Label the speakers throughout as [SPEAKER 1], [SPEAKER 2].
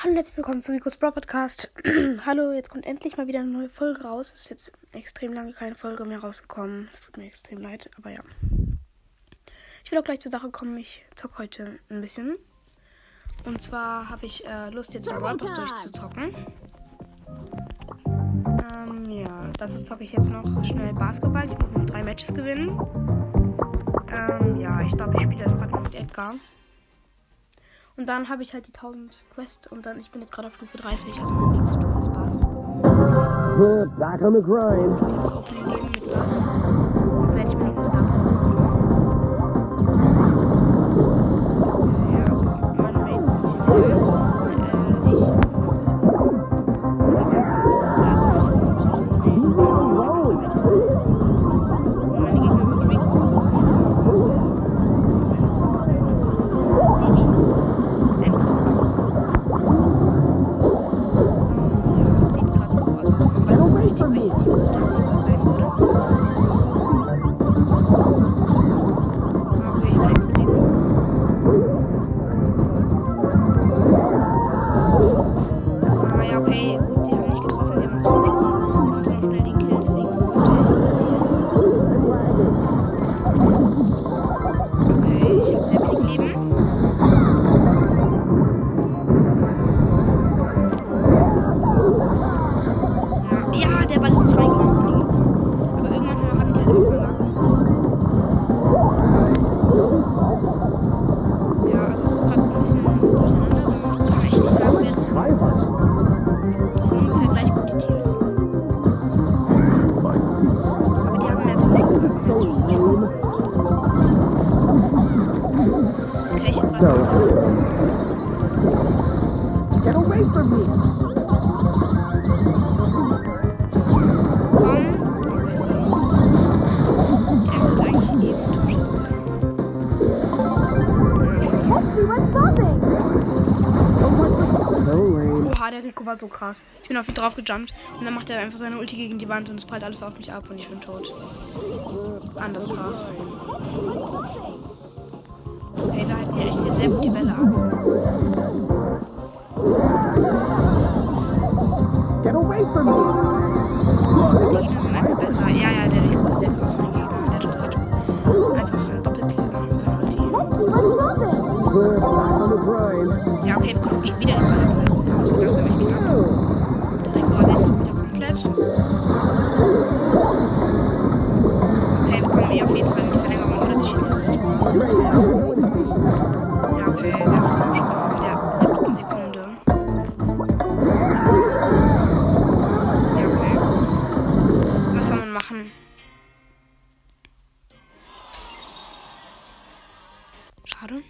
[SPEAKER 1] Hallo und herzlich willkommen zu Rico's Bro Podcast. Hallo, jetzt kommt endlich mal wieder eine neue Folge raus. Es ist jetzt extrem lange keine Folge mehr rausgekommen. Es tut mir extrem leid, aber ja. Ich will auch gleich zur Sache kommen. Ich zocke heute ein bisschen. Und zwar habe ich äh, Lust, jetzt World Pass durchzuzocken. Ähm, ja, dazu zocke ich jetzt noch schnell Basketball. Ich muss noch drei Matches gewinnen. Ähm, ja, ich glaube, ich spiele das gerade mit Edgar. Und dann habe ich halt die 1000 Quest und dann, ich bin jetzt gerade auf Stufe 30, also meine nächste Stufe ist Bass.
[SPEAKER 2] Back on the grind.
[SPEAKER 1] Das Opening geben mit Bass. So wir.
[SPEAKER 2] lame.
[SPEAKER 1] Okay, ich hab
[SPEAKER 2] So.
[SPEAKER 1] grad
[SPEAKER 2] Get away from me.
[SPEAKER 1] Der Rico war so krass. Ich bin auf ihn drauf gejumpt und dann macht er einfach seine Ulti gegen die Wand und es prallt alles auf mich ab und ich bin tot. Anders krass. Okay, da halten wir echt jetzt sehr gut die Welle ab.
[SPEAKER 2] Get away from me.
[SPEAKER 1] Schade.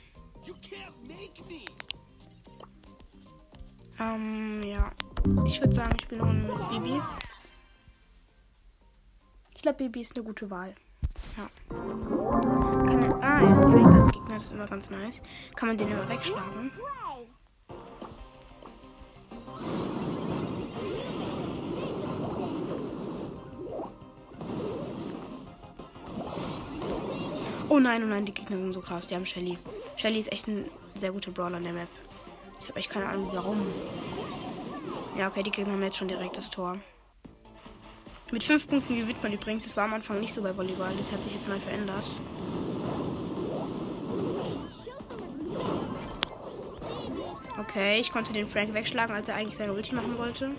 [SPEAKER 1] Ähm, ja. Ich würde sagen, ich spiele noch mit Bibi. Ich glaube, Bibi ist eine gute Wahl. Ja. Kann ah, ja, als Gegner, das ist immer ganz nice. Kann man den immer wegschlagen. Oh nein, oh nein, die Gegner sind so krass. Die haben Shelly. Shelly ist echt ein sehr guter Brawler in der Map. Ich habe echt keine Ahnung, warum. Ja, okay, die Gegner haben jetzt schon direkt das Tor. Mit fünf Punkten gewinnt man übrigens. Das war am Anfang nicht so bei Volleyball. Das hat sich jetzt neu verändert. Okay, ich konnte den Frank wegschlagen, als er eigentlich seine Ulti machen wollte.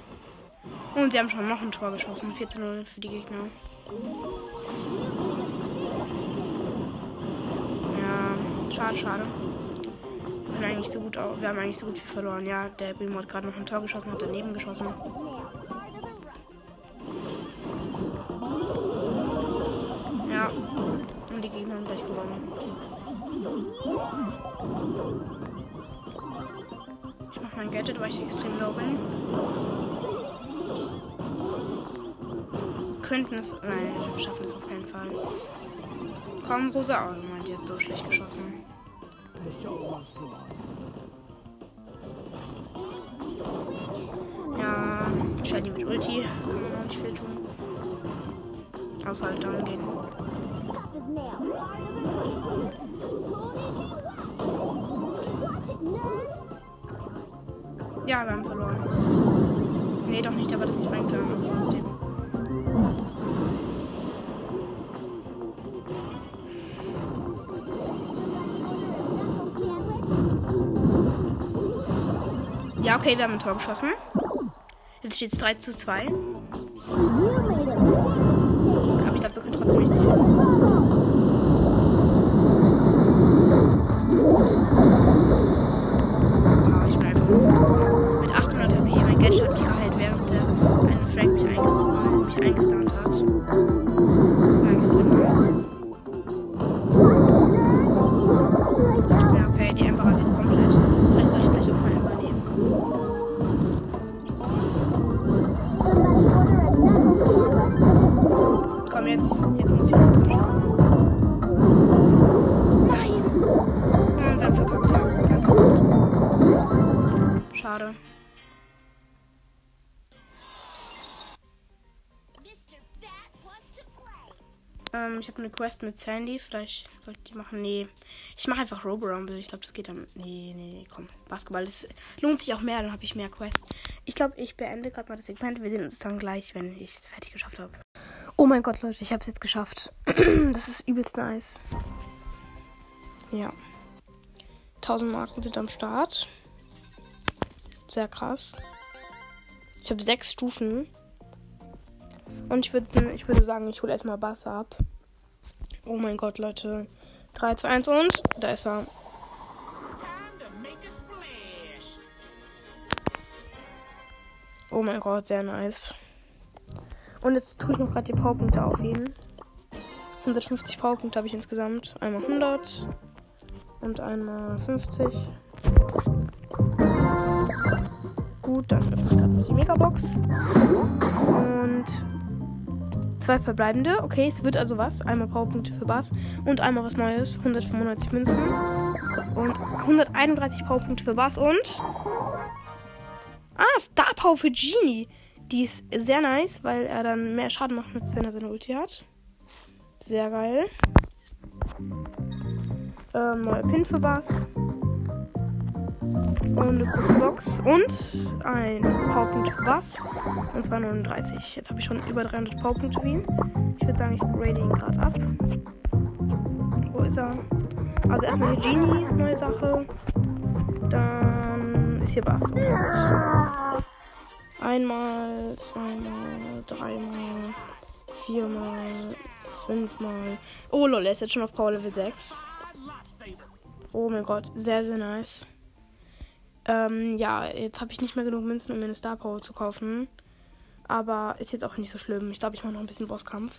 [SPEAKER 1] Und sie haben schon noch ein Tor geschossen. 14-0 für die Gegner. Ja, schade, schade. Wir, können eigentlich so gut, wir haben eigentlich so gut viel verloren. Ja, der Bimo hat gerade noch ein Tor geschossen, hat daneben geschossen. Ja, und die Gegner haben gleich gewonnen. Ich mach mein Gadget, weil ich extrem low bin. Könnten es. Nein, wir schaffen es auf keinen Fall. Komm, Rosa. Oh, die hat so schlecht geschossen. Ja, Shady mit Ulti. Kann man auch nicht viel tun. Außer halt down gehen. Ja, wir haben verloren. Okay, wir haben ein Tor geschossen. Jetzt steht es 3 zu 2.
[SPEAKER 3] You made a
[SPEAKER 1] Aber ich glaube, wir können trotzdem nichts tun. Ich habe eine Quest mit Sandy. Vielleicht sollte ich die machen. Nee. Ich mache einfach Robo. Ich glaube, das geht dann. Nee, nee, nee, komm. Basketball, das lohnt sich auch mehr. Dann habe ich mehr Quest. Ich glaube, ich beende gerade mal das Segment. Wir sehen uns dann gleich, wenn ich es fertig geschafft habe. Oh mein Gott, Leute, ich habe es jetzt geschafft. das ist übelst nice. Ja. 1000 Marken sind am Start. Sehr krass. Ich habe sechs Stufen. Und ich würde ich würde sagen, ich hole erstmal Bass ab. Oh mein Gott, Leute. 3, 2, 1 und da ist er. Oh mein Gott, sehr nice. Und jetzt tue ich noch gerade die Powerpunkte aufheben. 150 Powerpunkte habe ich insgesamt. Einmal 100 und einmal 50. Gut, dann öffne ich gerade die Megabox. Und zwei verbleibende. Okay, es wird also was. Einmal Powerpunkte für Bass und einmal was Neues. 195 Münzen. Und 131 Powerpunkte für Bass und. Ah, Star Power für Genie. Die ist sehr nice, weil er dann mehr Schaden macht, wenn er seine Ulti hat. Sehr geil. Ähm, neuer Pin für Bass. Und eine Box. Und ein Powerpunkt Bass. Und zwar 39. Jetzt habe ich schon über 300 Powerpunkte wie ihn. Ich würde sagen, ich grade ihn gerade ab. Wo ist er? Also erstmal hier Genie, neue Sache. Dann ist hier Bass. Einmal, zweimal, dreimal, viermal, fünfmal. Oh lol, er ist jetzt schon auf Power Level 6. Oh mein Gott, sehr, sehr nice. Ähm, ja, jetzt habe ich nicht mehr genug Münzen, um mir eine Star Power zu kaufen. Aber ist jetzt auch nicht so schlimm. Ich glaube, ich mache noch ein bisschen Bosskampf.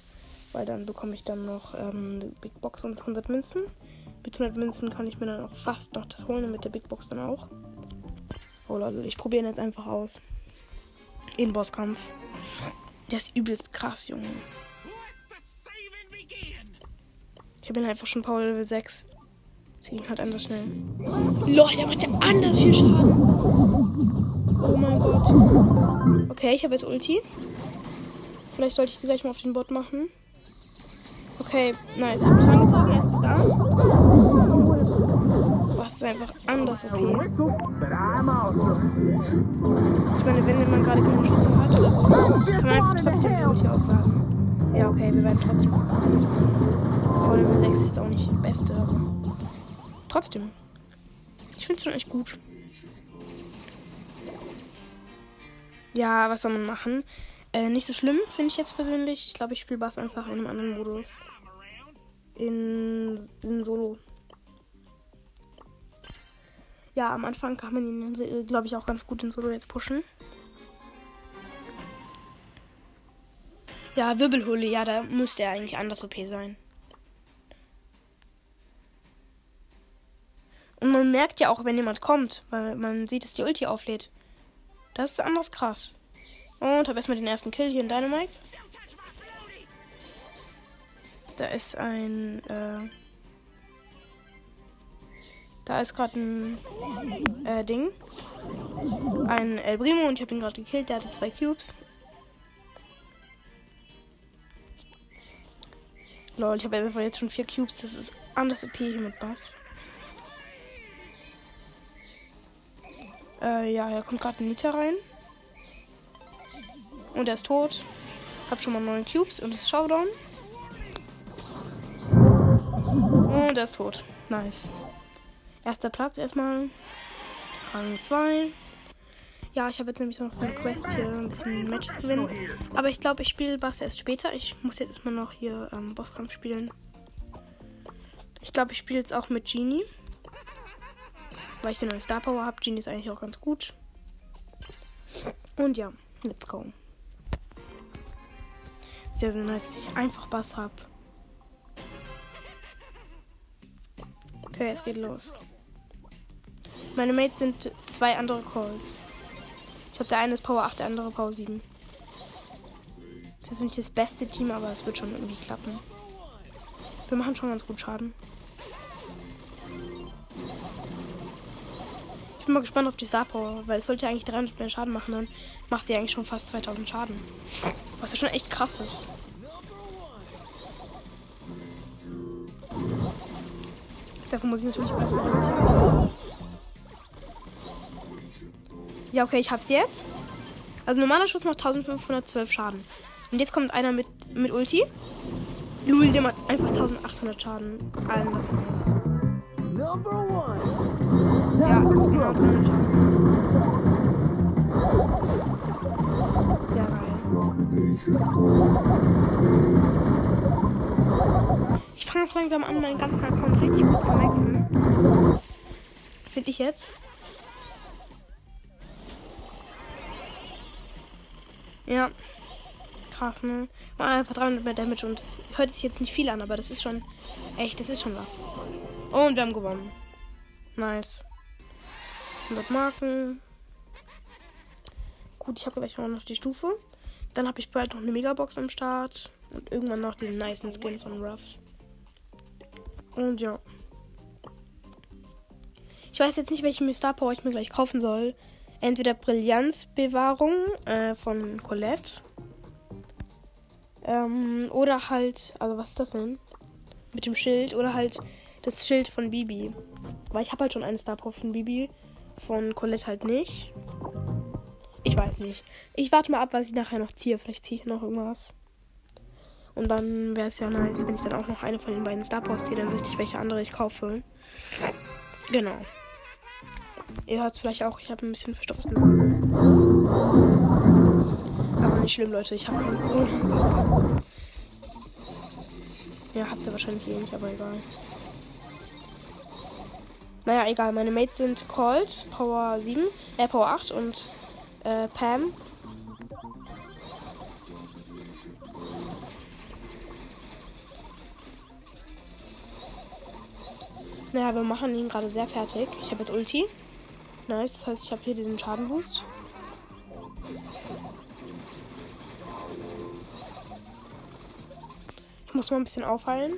[SPEAKER 1] Weil dann bekomme ich dann noch ähm, eine Big Box und 100 Münzen. Mit 100 Münzen kann ich mir dann auch fast noch das holen und mit der Big Box dann auch. Oh Leute, ich probiere ihn jetzt einfach aus. In Bosskampf. Der ist übelst krass, Junge. Ich habe ihn einfach schon Power Level 6. Das ging halt anders schnell. Lol, der macht ja anders viel Schaden. Oh mein Gott. Okay, ich habe jetzt Ulti. Vielleicht sollte ich sie gleich mal auf den Bot machen. Okay, nice. Hab mich angezogen, er ist gestartet. Was ist einfach anders okay. Ich meine, wenn man gerade keine Schüsse hat oder so, kann man einfach trotzdem die Ulti aufladen. Ja, okay, wir werden trotzdem. Aber Level 6 ist auch nicht das Beste, aber trotzdem. Ich finde es schon echt gut. Ja, was soll man machen? Äh, nicht so schlimm, finde ich jetzt persönlich. Ich glaube, ich spiele Bass einfach in einem anderen Modus. In, in Solo. Ja, am Anfang kann man ihn, glaube ich, auch ganz gut in Solo jetzt pushen. Ja, Wirbelhole, ja, da müsste er eigentlich anders OP sein. Und man merkt ja auch, wenn jemand kommt, weil man sieht, dass die Ulti auflädt. Das ist anders krass. Und habe erstmal den ersten Kill hier in Dynamite. Da ist ein. Äh, da ist gerade ein äh, Ding. Ein El Primo und ich habe ihn gerade gekillt. Der hatte zwei Cubes. Lol, ich habe einfach jetzt schon vier Cubes. Das ist anders OP hier mit Bass. Äh, ja, er kommt gerade in Nita rein. Und er ist tot. Hab schon mal neun Cubes und ist Showdown. Und er ist tot. Nice. Erster Platz erstmal. Rang 2. Ja, ich habe jetzt nämlich noch so eine Quest hier ein bisschen Matches gewinnen. Aber ich glaube, ich spiele Bass erst später. Ich muss jetzt erstmal noch hier ähm, Bosskampf spielen. Ich glaube, ich spiele jetzt auch mit Genie. Weil ich den neuen Star Power habe. Genie ist eigentlich auch ganz gut. Und ja, let's go. Sehr, sehr nice, dass ich einfach Bass habe. Okay, es geht los. Meine Mates sind zwei andere Calls. Ich glaube, der eine ist Power 8, der andere Power 7. Das ist nicht das beste Team, aber es wird schon irgendwie klappen. Wir machen schon ganz gut Schaden. Bin mal gespannt auf die Star Power, weil es sollte ja eigentlich 300 mehr Schaden machen. Dann macht sie eigentlich schon fast 2000 Schaden. Was ja schon echt krass ist. Dafür muss ich natürlich weiter. Ja, okay, ich hab's jetzt. Also normaler Schuss macht 1512 Schaden. Und jetzt kommt einer mit, mit Ulti. Lul, der macht einfach 1800 Schaden. Allen nice.
[SPEAKER 2] Number one.
[SPEAKER 1] Ja, genau, 1800 Schaden. Sehr geil. Ich fange auch langsam an, meinen ganzen Account richtig gut zu maxen. Finde ich jetzt. Ja. Krass, ne? Mal einfach 300 mehr Damage und das hört sich jetzt nicht viel an, aber das ist schon echt, das ist schon was. Und wir haben gewonnen. Nice. 100 Marken. Gut, ich habe gleich auch noch die Stufe. Dann habe ich bald noch eine Megabox am Start. Und irgendwann noch diesen nice Skin von Ruffs. Und ja. Ich weiß jetzt nicht, welchen Star Power ich mir gleich kaufen soll. Entweder Brillanzbewahrung äh, von Colette. Ähm, oder halt, also was ist das denn? Mit dem Schild. Oder halt das Schild von Bibi. Weil ich habe halt schon einen Star Power von Bibi. Von Colette halt nicht. Ich weiß nicht. Ich warte mal ab, was ich nachher noch ziehe. Vielleicht ziehe ich noch irgendwas. Und dann wäre es ja nice, wenn ich dann auch noch eine von den beiden Star Powers ziehe. Dann wüsste ich, welche andere ich kaufe. Genau. Ihr hört es vielleicht auch, ich habe ein bisschen verstopfte Nase. Also nicht schlimm, Leute. Ich habe. Ja, habt ihr wahrscheinlich eh nicht, aber egal. Naja, egal. Meine Mates sind Colt, Power 7, äh, Power 8 und äh, Pam. Naja, wir machen ihn gerade sehr fertig. Ich habe jetzt Ulti. Nice, das heißt, ich habe hier diesen Schadenboost. Ich muss mal ein bisschen aufheilen.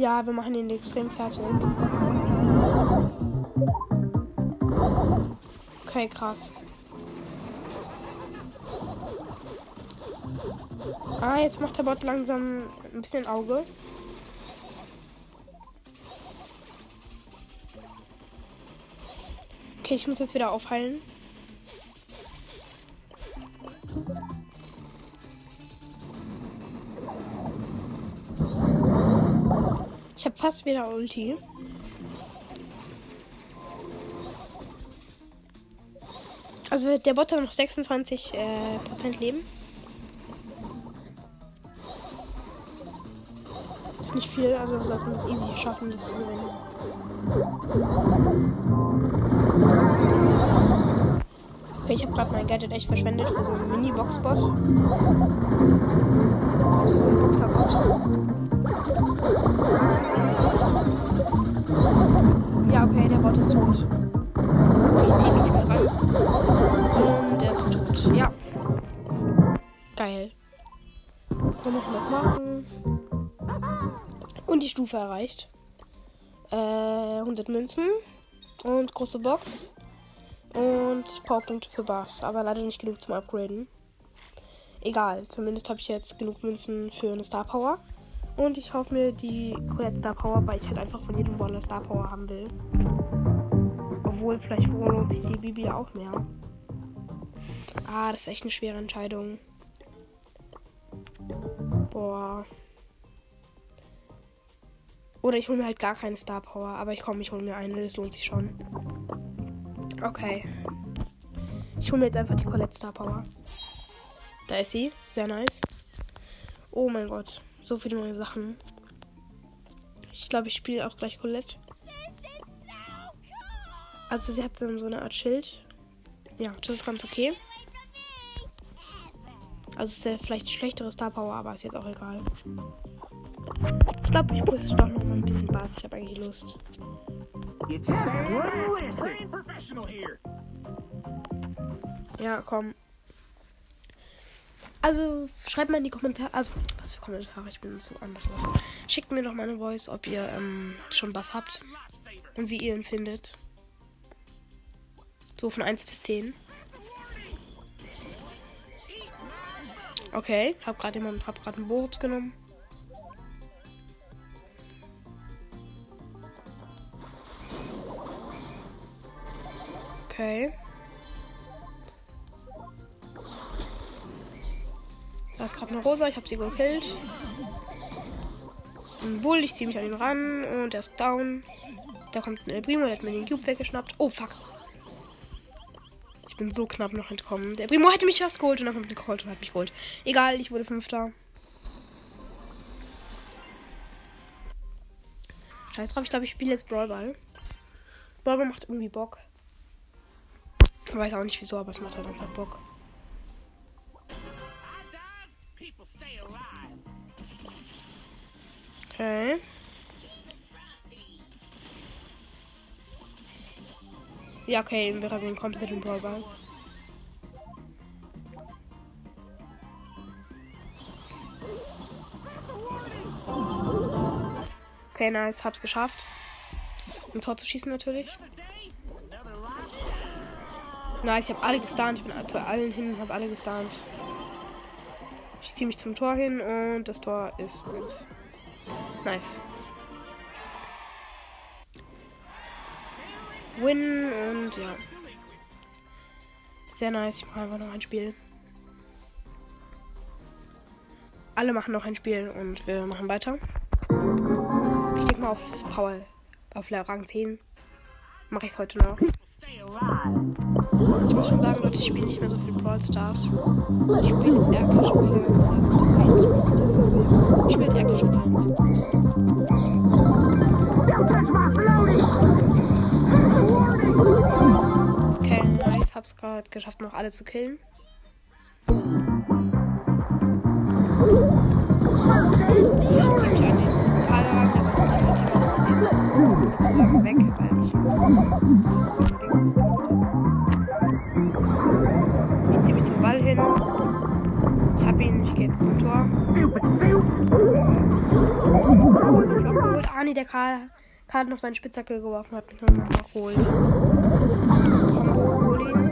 [SPEAKER 1] Ja, wir machen ihn extrem fertig. Okay, krass. Ah, jetzt macht der Bot langsam ein bisschen Auge. Okay, ich muss jetzt wieder aufheilen. Ich habe fast wieder Ulti. Also der Bot hat noch 26 äh, Prozent Leben. Ist nicht viel, also wir sollten es easy schaffen, das zu gewinnen. Okay, ich habe gerade mein Gadget echt verschwendet für so einen Mini-Box-Bot. Also für so einen Boxerbot. Dann noch noch machen. Und die Stufe erreicht. Äh, 100 Münzen. Und große Box. Und Powerpunkte für Bass. Aber leider nicht genug zum Upgraden. Egal, zumindest habe ich jetzt genug Münzen für eine Star Power. Und ich hoffe mir die Colette Star Power, weil ich halt einfach von jedem Brawler Star Power haben will. Obwohl, vielleicht lohnt sich die Bibi auch mehr. Ah, das ist echt eine schwere Entscheidung. Boah. Oder ich hole mir halt gar keine Star Power. Aber ich komme, ich hole mir eine. Das lohnt sich schon. Okay. Ich hole mir jetzt einfach die Colette Star Power. Da ist sie. Sehr nice. Oh mein Gott. So viele neue Sachen. Ich glaube, ich spiele auch gleich Colette. Also sie hat dann so eine Art Schild. Ja, das ist ganz okay. Also ist ja vielleicht schlechtere Star Power, aber ist jetzt auch egal. Ich glaube, ich muss doch noch mal ein bisschen Bass. Ich habe eigentlich Lust. Ja, komm. Also, schreibt mal in die Kommentare. Also, was für Kommentare? Ich bin so anders. Schickt mir doch mal eine Voice, ob ihr ähm, schon Bass habt. Und wie ihr ihn findet. So von 1 bis 10. Okay, hab gerade jemanden, hab gerade einen Bohups genommen. Okay. Da ist gerade eine Rosa, ich habe sie gekillt. Ein Bull, ich ziehe mich an ihn ran und er ist down. Da kommt ein El Primo, der hat mir den Cube weggeschnappt. Oh fuck. Bin so knapp noch entkommen. Der Primo hätte mich fast geholt und dann kommt ein Colt und hat mich geholt. Egal, ich wurde Fünfter. Scheiß drauf, ich glaube, ich spiele jetzt Brawlball. Brawlball macht irgendwie Bock. Ich weiß auch nicht wieso, aber es macht halt einfach Bock. Okay. Ja, okay, wir rasieren komplett den Brawlball. Okay, nice, hab's geschafft. Ein Tor zu schießen natürlich. Nice, ich hab alle gestunt. Ich bin zu allen hin und hab alle gestunt. Ich ziehe mich zum Tor hin und das Tor ist meins. Nice. Win und ja. Sehr nice. Ich mache einfach noch ein Spiel. Alle machen noch ein Spiel und wir machen weiter. Ich denke mal auf Power, auf Rang 10 mache ich es heute noch. Ich muss schon sagen, Leute, ich spiele nicht mehr so viel Brawl Stars. Ich spiele jetzt eher Clash of Clans. Ich spiele eher Clash of Clans. Hab's gerade geschafft, noch alle zu killen. Weg, weil ich Ich zieh mich zum Ball hin. Ich hab ihn, ich gehe jetzt zum Tor.
[SPEAKER 2] Stupid.
[SPEAKER 1] Ah, nee, der Karl, Karl hat noch seine Spitzhacke geworfen, hat mich nochmal geholt. Combo, hol ihn.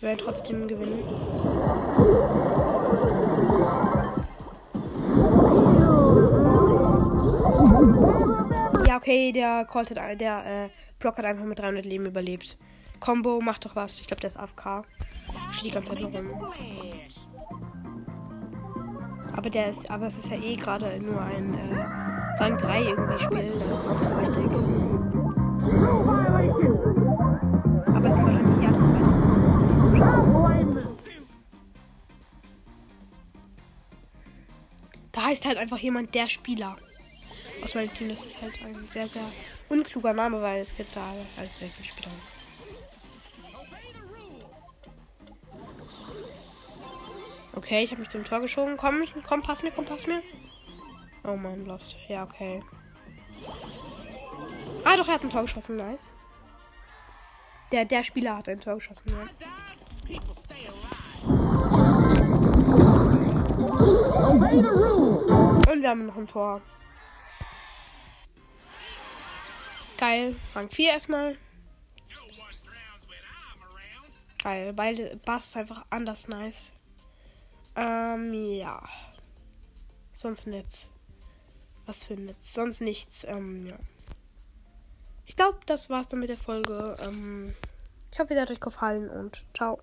[SPEAKER 1] Wir werden trotzdem gewinnen. Ja, okay, der Colt hat, der äh, Block hat einfach mit 300 Leben überlebt. Combo, macht doch was. Ich glaube, der ist AFK. Steht die ganze Zeit nur rum. Aber der ist, aber es ist ja eh gerade nur ein äh, Rang 3 irgendwie Spiel. Das ist noch so richtig. Aber es sind wahrscheinlich eh alles zweite.
[SPEAKER 2] Suit.
[SPEAKER 1] Da heißt halt einfach jemand der Spieler aus meinem Team. Das ist halt ein sehr, sehr unkluger Name, weil es gibt da halt sehr viele Spieler. Okay, ich habe mich zum Tor geschoben. Komm, komm, pass mir, komm, pass mir. Oh mein Lost. Ja, okay. Ah, doch, er hat ein Tor geschossen. Nice. Der, der Spieler hat ein Tor geschossen. Ja. Und wir haben noch ein Tor. Geil. Rang 4 erstmal. Geil. Beide Bass ist einfach anders nice. Ähm, ja. Sonst nichts. Was für ein Netz? Sonst nichts. Ähm, ja. Ich glaube, das war's dann mit der Folge. Ähm, ich hoffe, sie hat euch gefallen und ciao.